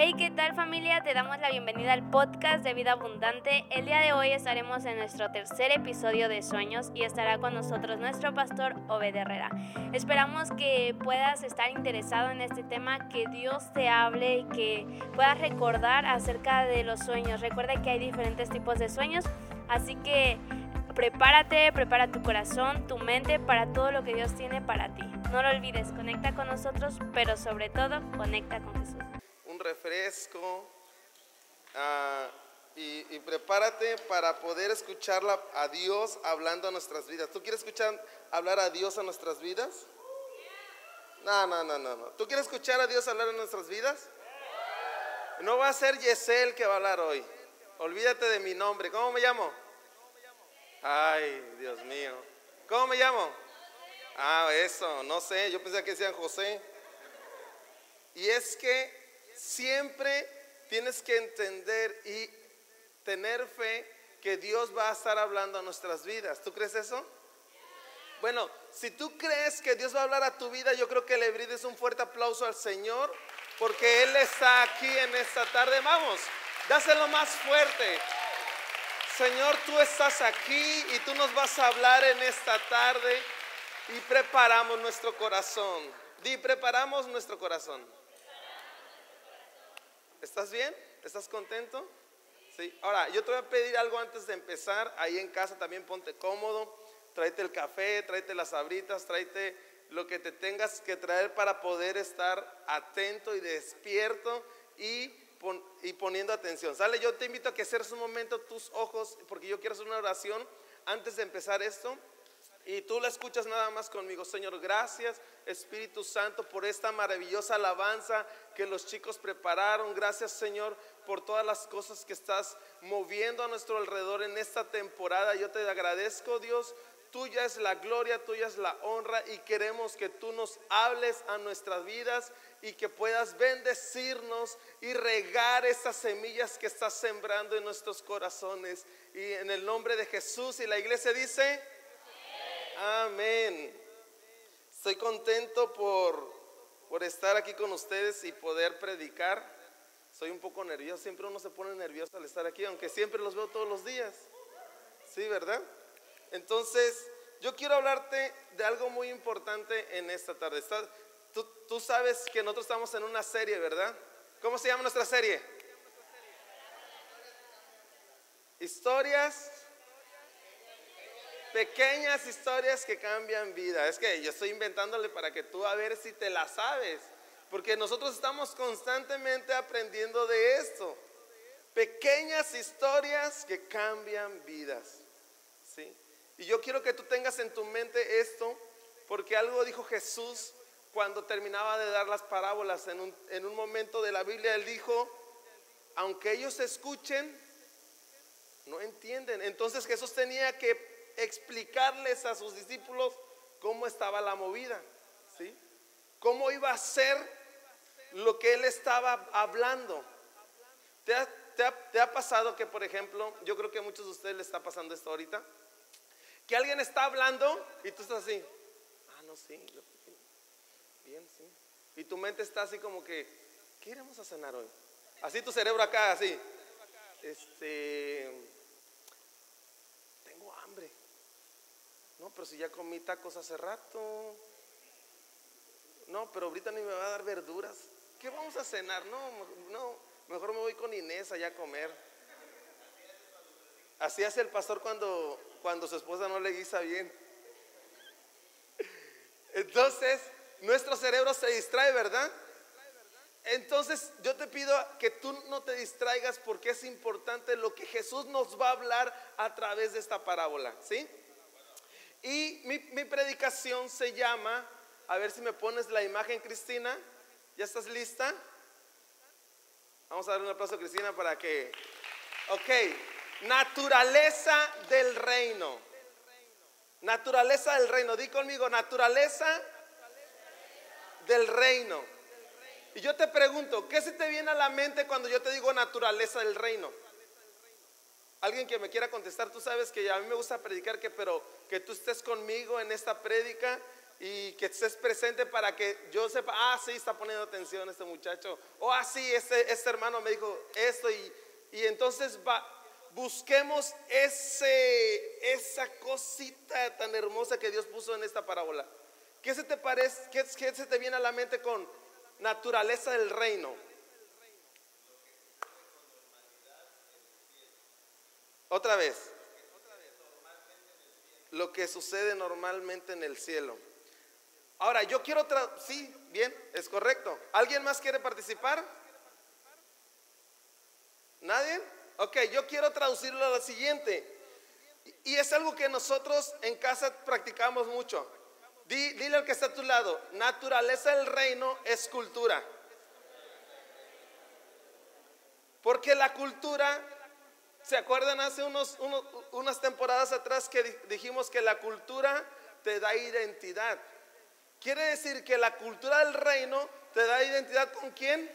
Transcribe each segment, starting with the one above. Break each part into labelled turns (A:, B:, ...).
A: Hey, ¿qué tal familia? Te damos la bienvenida al podcast de Vida Abundante. El día de hoy estaremos en nuestro tercer episodio de Sueños y estará con nosotros nuestro pastor Obed Herrera. Esperamos que puedas estar interesado en este tema, que Dios te hable y que puedas recordar acerca de los sueños. Recuerda que hay diferentes tipos de sueños, así que prepárate, prepara tu corazón, tu mente para todo lo que Dios tiene para ti. No lo olvides, conecta con nosotros, pero sobre todo conecta con Jesús.
B: Refresco ah, y, prepárate para poder escucharla a Dios hablando a nuestras vidas. ¿Tú quieres escuchar hablar a Dios a nuestras vidas? No, no, no, no, no. ¿Tú quieres escuchar a Dios hablar en nuestras vidas? No va a ser Yesel que va a hablar hoy. Olvídate de mi nombre. ¿Cómo me llamo? Ay, Dios mío. ¿Cómo me llamo? Ah, eso, no sé. Yo pensé que decían José. Y es que siempre tienes que entender y tener fe que Dios va a estar hablando a nuestras vidas. ¿Tú crees eso? Bueno, si tú crees que Dios va a hablar a tu vida, yo creo que le brindes un fuerte aplauso al Señor, porque Él está aquí en esta tarde. Vamos, dáselo más fuerte. Señor, tú estás aquí y tú nos vas a hablar en esta tarde y preparamos nuestro corazón. Di, preparamos nuestro corazón. ¿Estás bien? ¿Estás contento? Sí. Ahora, yo te voy a pedir algo antes de empezar. Ahí en casa también ponte cómodo. Tráete el café, tráete las abritas, tráete lo que te tengas que traer para poder estar atento y despierto y, poniendo atención. ¿Sale? Yo te invito a que cierres un momento tus ojos porque yo quiero hacer una oración antes de empezar esto. Y tú la escuchas nada más conmigo. Señor, gracias Espíritu Santo por esta maravillosa alabanza que los chicos prepararon. Gracias Señor por todas las cosas que estás moviendo a nuestro alrededor en esta temporada. Yo te agradezco Dios. Tuya es la gloria, tuya es la honra y queremos que tú nos hables a nuestras vidas y que puedas bendecirnos y regar esas semillas que estás sembrando en nuestros corazones. Y en el nombre de Jesús y la iglesia dice... Amén. Estoy contento por, por estar aquí con ustedes y poder predicar. Soy un poco nervioso, siempre uno se pone nervioso al estar aquí, aunque siempre los veo todos los días. Sí, ¿verdad? Entonces, yo quiero hablarte de algo muy importante en esta tarde. Tú, tú sabes que nosotros estamos en una serie, ¿verdad? ¿Cómo se llama nuestra serie? Historias Pequeñas historias que cambian vida. Es que yo estoy inventándole para que tú a ver si te la sabes. Porque nosotros estamos constantemente aprendiendo de esto. Pequeñas historias que cambian vidas. ¿Sí? Y yo quiero que tú tengas en tu mente esto, porque algo dijo Jesús cuando terminaba de dar las parábolas en un, en un momento de la Biblia. Él dijo, aunque ellos escuchen, no entienden. Entonces Jesús tenía que explicarles a sus discípulos cómo estaba la movida, ¿sí? Cómo iba a ser lo que él estaba hablando. ¿Te ha, pasado que, por ejemplo, yo creo que a muchos de ustedes les está pasando esto ahorita? Que alguien está hablando y tú estás así, ah, no, sí, bien, sí. Y tu mente está así como que, ¿qué iremos a cenar hoy? Así tu cerebro acá, así. Este, No, pero si ya comí tacos hace rato. No, pero ahorita ni me va a dar verduras. ¿Qué vamos a cenar? No, no, mejor me voy con Inés allá a comer. Así hace el pastor cuando, cuando su esposa no le guisa bien. Entonces, nuestro cerebro se distrae, ¿verdad? Entonces, yo te pido que tú no te distraigas porque es importante lo que Jesús nos va a hablar a través de esta parábola, ¿sí? Y mi, predicación se llama, a ver si me pones la imagen, Cristina. ¿Ya estás lista? Vamos a dar un aplauso a Cristina para que... Ok, naturaleza del reino. Naturaleza del reino. Di conmigo, naturaleza del reino. Y yo te pregunto, ¿qué se te viene a la mente cuando yo te digo naturaleza del reino? Alguien que me quiera contestar, tú sabes que a mí me gusta predicar que, pero que tú estés conmigo en esta prédica y que estés presente para que yo sepa, ah, sí, está poniendo atención este muchacho, o ah, sí, este, este hermano me dijo esto, y, y entonces busquemos ese, esa cosita tan hermosa que Dios puso en esta parábola. ¿Qué se te parece? ¿Qué, qué se te viene a la mente con naturaleza del reino? Otra vez. Lo que sucede normalmente en el cielo. Ahora, yo quiero... Sí, bien, es correcto. ¿Alguien más quiere participar? ¿Nadie? Ok, yo quiero traducirlo a lo siguiente. Y es algo que nosotros en casa practicamos mucho. dile al que está a tu lado, naturaleza del reino es cultura. Porque la cultura, ¿se acuerdan hace unos, unas temporadas atrás que dijimos que la cultura te da identidad? Quiere decir que la cultura del reino te da identidad con quién?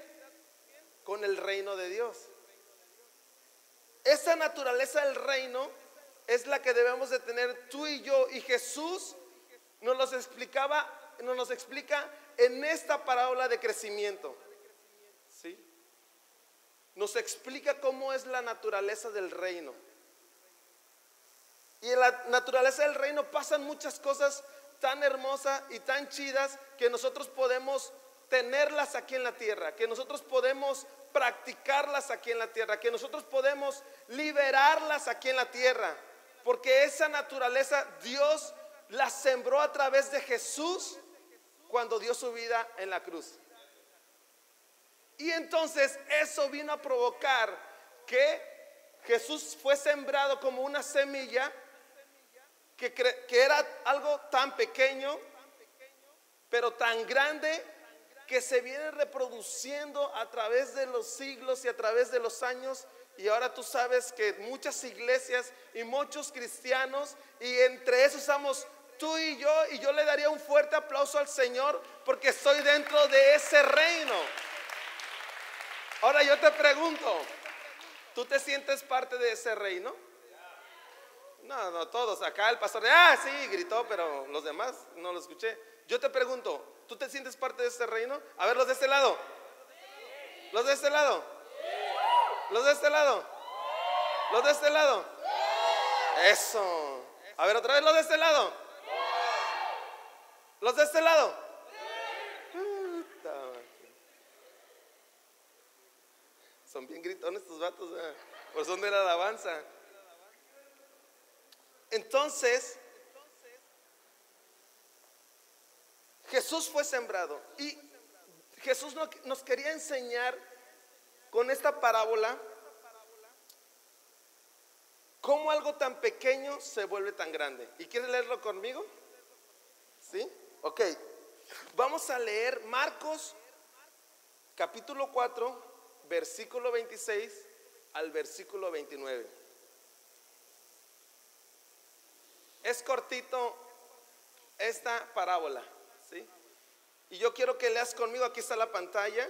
B: Con el reino de Dios. Esa naturaleza del reino es la que debemos de tener tú y yo. Y Jesús nos los explicaba, nos los explica en esta parábola de crecimiento. Nos explica cómo es la naturaleza del reino. Y en la naturaleza del reino pasan muchas cosas tan hermosas y tan chidas que nosotros podemos tenerlas aquí en la tierra, que nosotros podemos practicarlas aquí en la tierra, que nosotros podemos liberarlas aquí en la tierra, porque esa naturaleza Dios la sembró a través de Jesús cuando dio su vida en la cruz. Y entonces eso vino a provocar que Jesús fue sembrado como una semilla que, que era algo tan pequeño, pero tan grande que se viene reproduciendo a través de los siglos y a través de los años. Y ahora tú sabes que muchas iglesias y muchos cristianos, y entre esos estamos tú y yo, y yo le daría un fuerte aplauso al Señor porque estoy dentro de ese reino. Ahora yo te pregunto, ¿tú te sientes parte de ese reino? No, no, todos. Acá el pastor, ah, sí, gritó, pero los demás no lo escuché. Yo te pregunto, ¿Tú te sientes parte de este reino? A ver, los de este lado. Los de este lado. Los de este lado. Los de este lado. Eso. A ver, otra vez los de este lado. Los de este lado. Son bien gritones estos vatos, por son de la alabanza. Entonces, Jesús fue sembrado y Jesús nos quería enseñar con esta parábola cómo algo tan pequeño se vuelve tan grande. ¿Y quieres leerlo conmigo? ¿Sí? Ok. Vamos a leer Marcos capítulo 4, versículo 26 al versículo 29. Es cortito esta parábola. Y yo quiero que leas conmigo, aquí está la pantalla.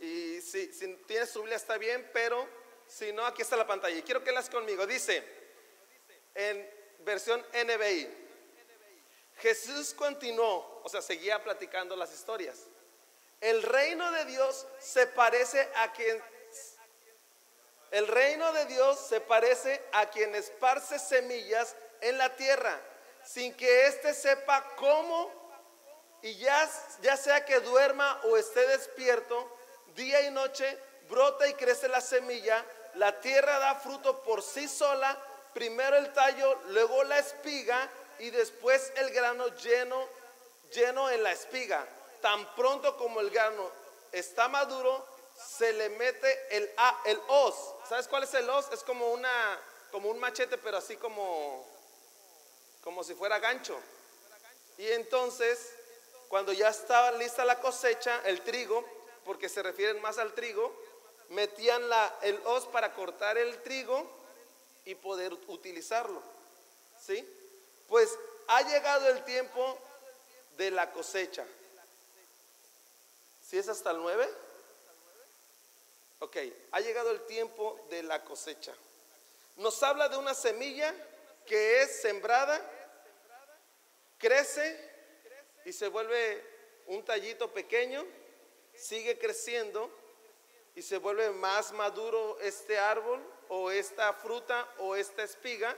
B: Y si, tienes su Biblia está bien, pero si no, aquí está la pantalla. Y quiero que leas conmigo. Dice en versión NBI. Jesús continuó, o sea, seguía platicando las historias. El reino de Dios se parece a quien el reino de Dios se parece a quien esparce semillas en la tierra sin que éste sepa cómo y ya, ya sea que duerma o esté despierto, día y noche, brota y crece la semilla, la tierra da fruto por sí sola, primero el tallo, luego la espiga y después el grano lleno, lleno en la espiga. Tan pronto como el grano está maduro, se le mete el, hoz. ¿Sabes cuál es el hoz? Es como, una, como un machete, pero así como, como si fuera gancho. Y entonces cuando ya estaba lista la cosecha, el trigo, porque se refieren más al trigo, metían la, el hoz para cortar el trigo y poder utilizarlo. ¿Sí? Pues ha llegado el tiempo de la cosecha. ¿Si es hasta el 9? Ok, ha llegado el tiempo de la cosecha. Nos habla de una semilla que es sembrada, crece y se vuelve un tallito pequeño, sigue creciendo y se vuelve más maduro este árbol o esta fruta o esta espiga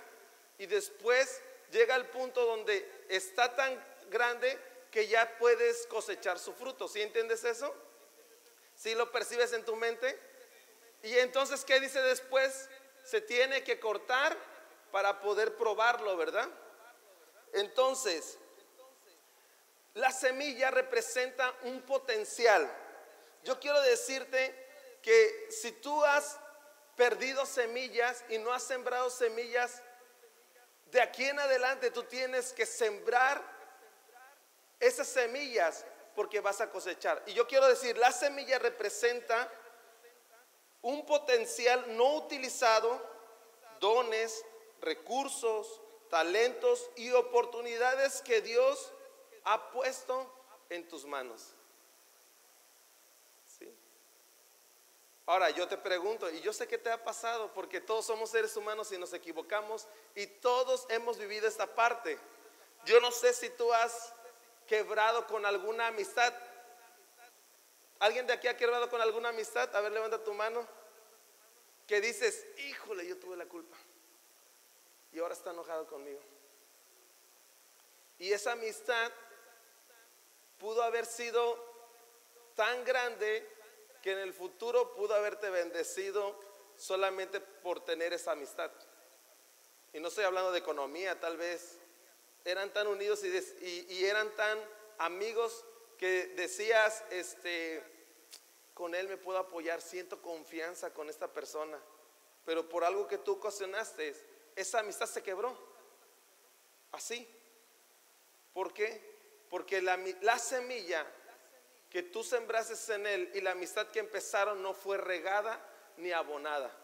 B: y después llega al punto donde está tan grande que ya puedes cosechar su fruto. ¿Sí entiendes eso? ¿Sí lo percibes en tu mente? Y entonces, ¿qué dice después? Se tiene que cortar para poder probarlo, ¿verdad? Entonces, la semilla representa un potencial. Yo quiero decirte que si tú has perdido semillas y no has sembrado semillas, de aquí en adelante tú tienes que sembrar esas semillas porque vas a cosechar. Y yo quiero decir, la semilla representa un potencial no utilizado, dones, recursos, talentos y oportunidades que Dios ha puesto en tus manos. Ahora yo te pregunto, y yo sé que te ha pasado, porque todos somos seres humanos y nos equivocamos, y todos hemos vivido esta parte. Yo no sé si tú has quebrado con alguna amistad. ¿Alguien de aquí ha quebrado con alguna amistad? A ver, levanta tu mano. Que dices, híjole, yo tuve la culpa. Y ahora está enojado conmigo. Y esa amistad pudo haber sido tan grande que en el futuro pudo haberte bendecido solamente por tener esa amistad. Y no estoy hablando de economía, tal vez eran tan unidos y, eran tan amigos que decías, este, con él me puedo apoyar, siento confianza con esta persona. Pero por algo que tú ocasionaste, esa amistad se quebró. Así. ¿Por qué? Porque la, la semilla que tú sembrases en él y la amistad que empezaron no fue regada ni abonada.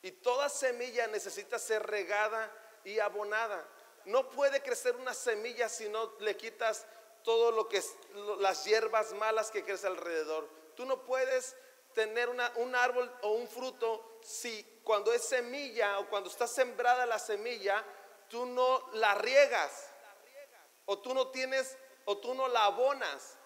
B: Y toda semilla necesita ser regada y abonada. No puede crecer una semilla si no le quitas todo lo que es las hierbas malas que crece alrededor. Tú no puedes tener un árbol o un fruto si cuando es semilla o cuando está sembrada la semilla, tú no la riegas o tú no tienes o tú no la abonas.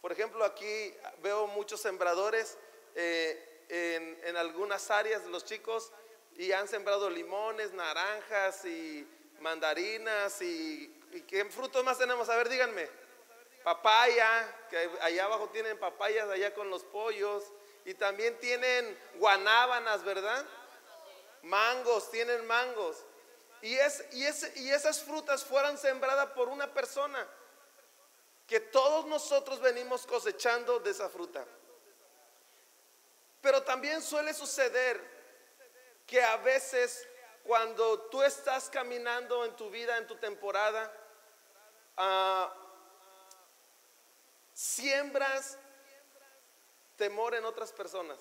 B: Por ejemplo, aquí veo muchos sembradores eh, en, algunas áreas, los chicos, y han sembrado limones, naranjas y mandarinas y, qué frutos más tenemos. A ver, díganme. Papaya, que allá abajo tienen papayas, allá con los pollos. Y también tienen guanábanas, ¿verdad? Mangos, tienen mangos. Y, es, y, y esas frutas fueran sembradas por una persona que todos nosotros venimos cosechando de esa fruta. Pero también suele suceder que a veces cuando tú estás caminando en tu vida, en tu temporada, ah, siembras temor en otras personas,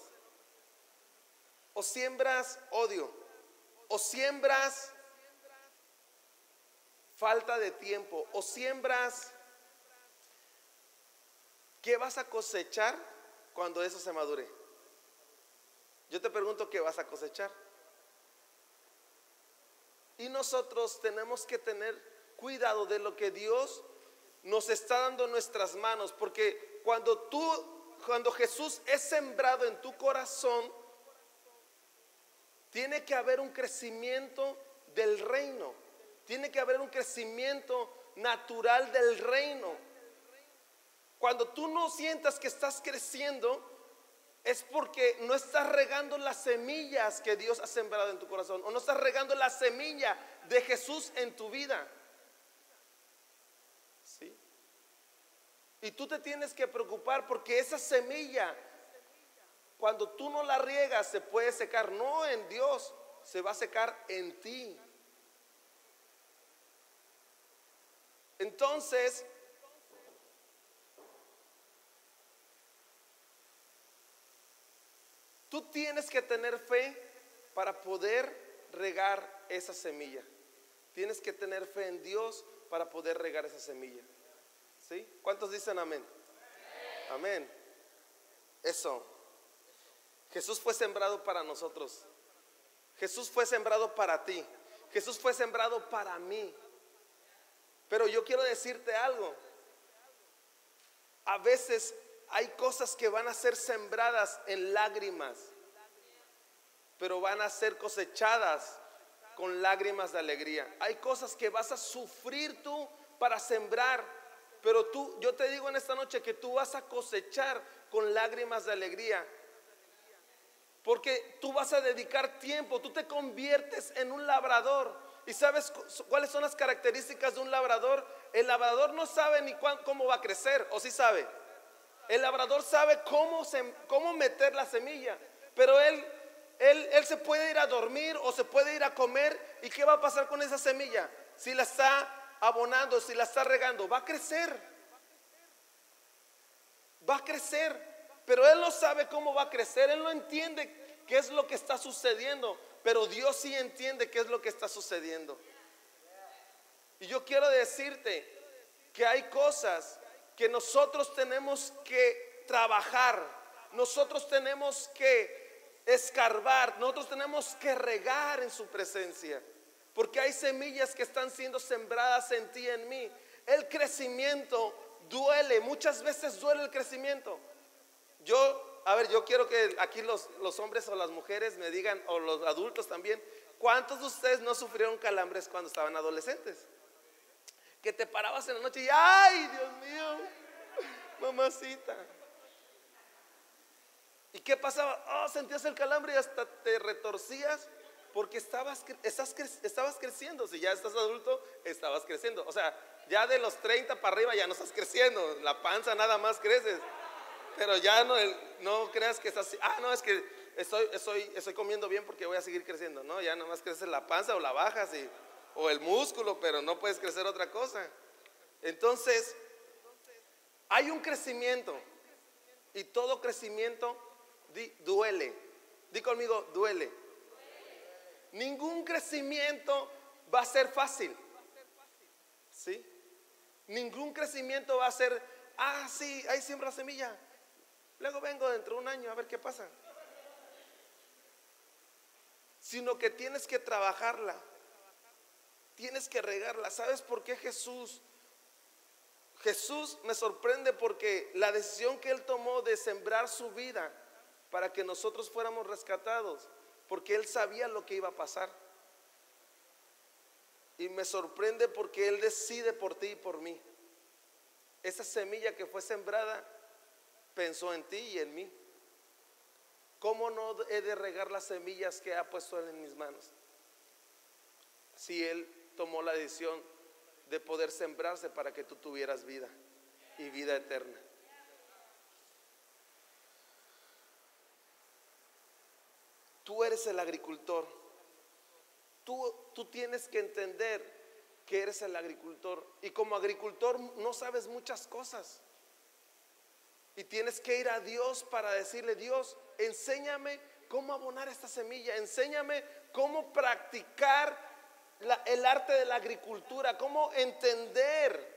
B: o siembras odio, o siembras falta de tiempo, o siembras ¿Qué vas a cosechar cuando eso se madure? Yo te pregunto, ¿qué vas a cosechar? Y nosotros tenemos que tener cuidado de lo que Dios nos está dando en nuestras manos, porque cuando tú, cuando Jesús es sembrado en tu corazón, tiene que haber un crecimiento del reino, tiene que haber un crecimiento natural del reino. Cuando tú no sientas que estás creciendo, es porque no estás regando las semillas que Dios ha sembrado en tu corazón o no estás regando la semilla de Jesús en tu vida. ¿Sí? Y tú te tienes que preocupar porque esa semilla, cuando tú no la riegas, se puede secar. No en Dios, se va a secar en ti. Entonces, Tú tienes que tener fe para poder regar esa semilla. Tienes que tener fe en Dios para poder regar esa semilla. ¿Sí? ¿Cuántos dicen amén? Amén. Eso. Jesús fue sembrado para nosotros. Jesús fue sembrado para ti. Jesús fue sembrado para mí. Pero yo quiero decirte algo. A veces hay cosas que van a ser sembradas en lágrimas, pero van a ser cosechadas con lágrimas de alegría. Hay cosas que vas a sufrir tú para sembrar, pero tú, yo te digo en esta noche que tú vas a cosechar con lágrimas de alegría. Porque tú vas a dedicar tiempo, tú te conviertes en un labrador. ¿Y sabes cuáles son las características de un labrador? El labrador no sabe ni cómo va a crecer, o sí sabe. El labrador sabe cómo, cómo meter la semilla, pero él, él, él se puede ir a dormir o se puede ir a comer. ¿Y qué va a pasar con esa semilla? Si la está abonando, si la está regando, va a crecer. Va a crecer. Pero él no sabe cómo va a crecer, él no entiende qué es lo que está sucediendo, pero Dios sí entiende qué es lo que está sucediendo. Y yo quiero decirte que hay cosas que nosotros tenemos que trabajar, nosotros tenemos que escarbar, nosotros tenemos que regar en su presencia, porque hay semillas que están siendo sembradas en ti y en mí. El crecimiento duele, muchas veces duele el crecimiento. Yo, a ver, yo quiero que aquí los, los hombres o las mujeres me digan, o los adultos también, ¿cuántos de ustedes no sufrieron calambres cuando estaban adolescentes? Que te parabas en la noche y, ay, Dios mío, mamacita. ¿Y qué pasaba? Oh, sentías el calambre y hasta te retorcías porque estabas, estabas creciendo. Si ya estás adulto, estabas creciendo. O sea, ya de los 30 para arriba ya no estás creciendo. La panza nada más creces. Pero ya no, no creas que estás, ah, no, es que estoy, estoy, estoy comiendo bien porque voy a seguir creciendo. No, ya nada más creces la panza o la bajas y o el músculo, pero no puedes crecer otra cosa. Entonces, hay un crecimiento y todo crecimiento duele. Di conmigo, duele. Ningún crecimiento va a ser fácil. ¿Sí? Ningún crecimiento va a ser, ah, sí, ahí siembra semilla. Luego vengo dentro de un año a ver qué pasa. Sino que tienes que trabajarla. Tienes que regarla. ¿Sabes por qué Jesús? Jesús me sorprende porque la decisión que él tomó de sembrar su vida para que nosotros fuéramos rescatados, porque él sabía lo que iba a pasar. Y me sorprende porque él decide por ti y por mí. Esa semilla que fue sembrada pensó en ti y en mí. ¿Cómo no he de regar las semillas que ha puesto en mis manos? Si él tomó la decisión de poder sembrarse para que tú tuvieras vida y vida eterna. Tú eres el agricultor. Tú, tú tienes que entender que eres el agricultor. Y como agricultor no sabes muchas cosas. Y tienes que ir a Dios para decirle, Dios, enséñame cómo abonar esta semilla, enséñame cómo practicar el arte de la agricultura, cómo entender,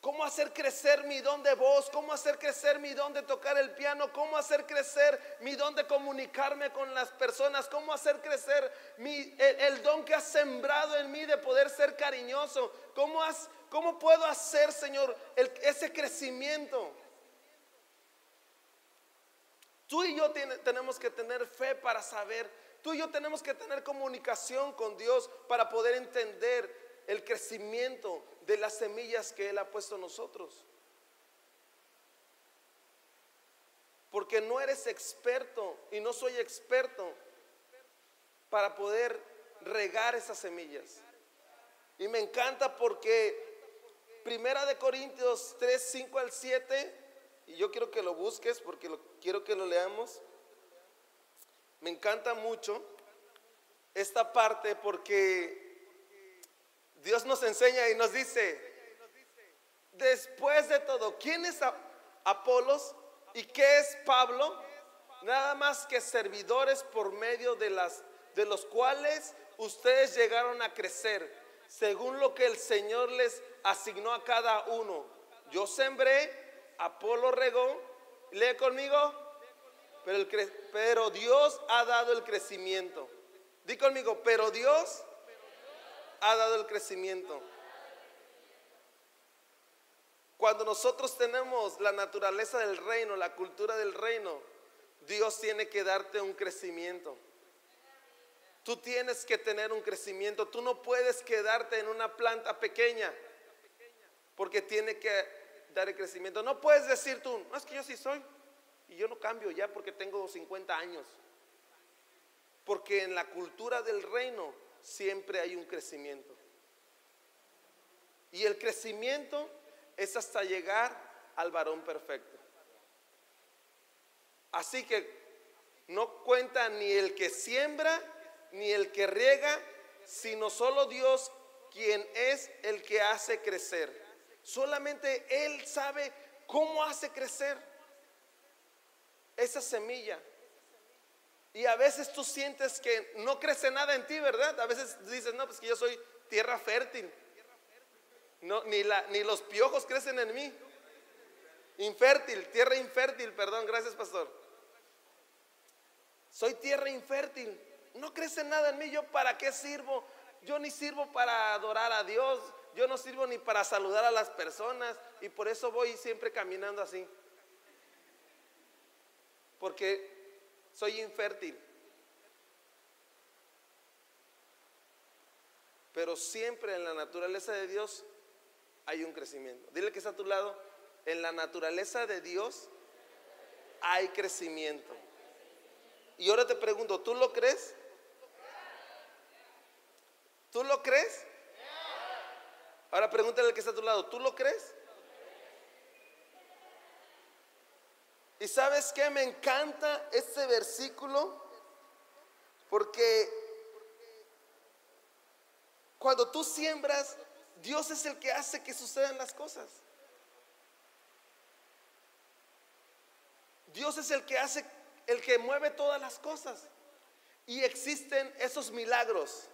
B: cómo hacer crecer mi don de voz, cómo hacer crecer mi don de tocar el piano, cómo hacer crecer mi don de comunicarme con las personas, cómo hacer crecer el, don que has sembrado en mí de poder ser cariñoso, cómo puedo hacer, Señor, ese crecimiento. Tú y yo tenemos que tener fe para saber Tú y yo tenemos que tener comunicación con Dios para poder entender el crecimiento de las semillas que Él ha puesto en nosotros. Porque no eres experto y no soy experto para poder regar esas semillas. Y me encanta porque Primera de Corintios 3, 5 al 7, y yo quiero que lo busques porque quiero que lo leamos. Me encanta mucho esta parte porque Dios nos enseña y nos dice, después de todo, ¿quién es Apolos y qué es Pablo? Nada más que servidores por medio de las de los cuales ustedes llegaron a crecer, según lo que el Señor les asignó a cada uno. Yo sembré, Apolo regó, lee conmigo, pero, Dios ha dado el crecimiento. Di conmigo, pero Dios ha dado el crecimiento. Cuando nosotros tenemos la naturaleza del reino, la cultura del reino, Dios tiene que darte un crecimiento. Tú tienes que tener un crecimiento. Tú no puedes quedarte en una planta pequeña porque tiene que dar el crecimiento. No puedes decir tú, no es que yo sí soy y yo no cambio ya porque tengo 50 años. Porque en la cultura del reino siempre hay un crecimiento. Y el crecimiento es hasta llegar al varón perfecto. Así que no cuenta ni el que siembra ni el que riega, sino solo Dios quien es el que hace crecer. Solamente Él sabe cómo hace crecer esa semilla. Y a veces tú sientes que no crece nada en ti, ¿verdad? A veces dices, no, pues que yo soy tierra fértil. No, ni, la, ni los piojos crecen en mí. Infértil, tierra infértil, perdón, gracias pastor. Soy tierra infértil. No crece nada en mí. ¿Yo para qué sirvo? Yo ni sirvo para adorar a Dios. Yo no sirvo ni para saludar a las personas. Y por eso voy siempre caminando así. Porque soy infértil. Pero siempre en la naturaleza de Dios hay un crecimiento. Dile que está a tu lado. En la naturaleza de Dios hay crecimiento. Y ahora te pregunto, ¿tú lo crees? ¿Tú lo crees? Ahora pregúntale al que está a tu lado, ¿tú lo crees? ¿Y sabes qué? Me encanta este versículo porque cuando tú siembras, Dios es el que hace que sucedan las cosas. Dios es el que hace, el que mueve todas las cosas. Y existen esos milagros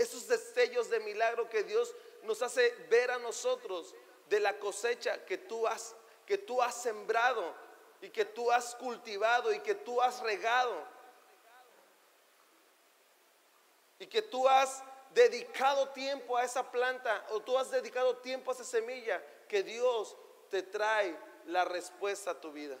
B: esos destellos de milagro que Dios nos hace ver a nosotros de la cosecha que tú has que tú has sembrado y que tú has cultivado y que tú has regado y que tú has dedicado tiempo a esa planta o tú has dedicado tiempo a esa semilla que Dios te trae la respuesta a tu vida.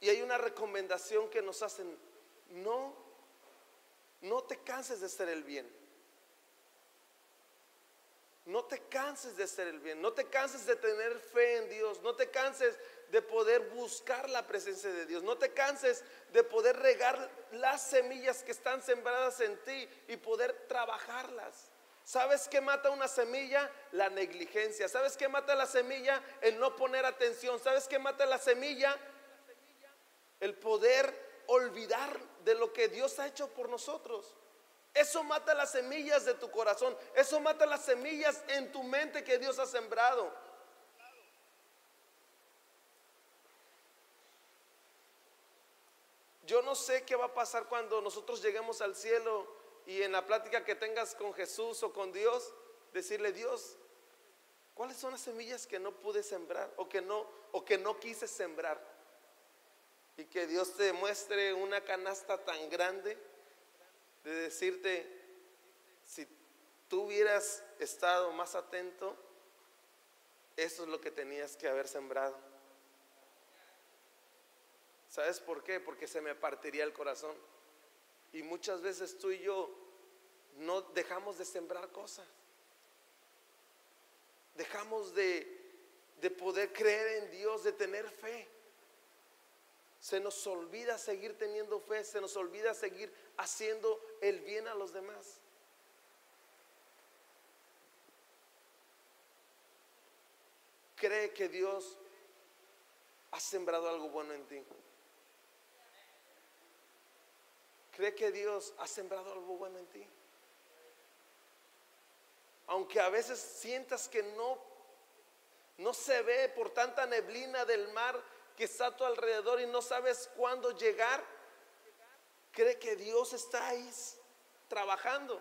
B: Y hay una recomendación que nos hacen, no, no te canses de hacer el bien. No te canses de hacer el bien, no te canses de tener fe en Dios, no te canses de poder buscar la presencia de Dios, no te canses de poder regar las semillas que están sembradas en ti y poder trabajarlas. ¿Sabes qué mata una semilla? La negligencia. ¿Sabes qué mata la semilla? El no poner atención. ¿Sabes qué mata la semilla? el poder olvidar de lo que Dios ha hecho por nosotros. Eso mata las semillas de tu corazón. Eso mata las semillas en tu mente que Dios ha sembrado. Yo no sé qué va a pasar cuando nosotros lleguemos al cielo y en la plática que tengas con Jesús o con Dios, decirle, Dios, ¿cuáles son las semillas que no pude sembrar o que no o que no quise sembrar? y que Dios te muestre una canasta tan grande de decirte, si tú hubieras estado más atento, eso es lo que tenías que haber sembrado. ¿Sabes por qué? Porque se me partiría el corazón. Y muchas veces tú y yo no dejamos de sembrar cosas. Dejamos de, de poder creer en Dios, de tener fe. Se nos olvida seguir teniendo fe, se nos olvida seguir haciendo el bien a los demás. Cree que Dios ha sembrado algo bueno en ti. Cree que Dios ha sembrado algo bueno en ti. Aunque a veces sientas que no no se ve por tanta neblina del mar, que está a tu alrededor y no sabes cuándo llegar, cree que Dios está ahí trabajando.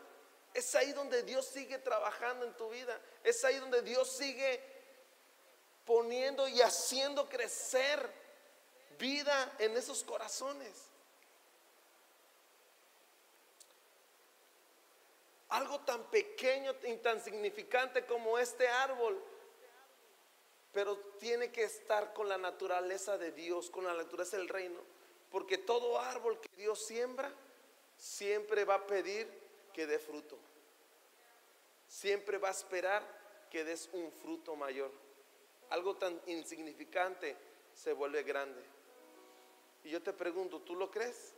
B: Es ahí donde Dios sigue trabajando en tu vida. Es ahí donde Dios sigue poniendo y haciendo crecer vida en esos corazones. Algo tan pequeño y tan significante como este árbol pero tiene que estar con la naturaleza de Dios, con la naturaleza del reino. Porque todo árbol que Dios siembra, siempre va a pedir que dé fruto. Siempre va a esperar que des un fruto mayor. Algo tan insignificante se vuelve grande. Y yo te pregunto, ¿tú lo crees?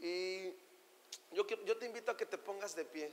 B: Y yo, te invito a que te pongas de pie.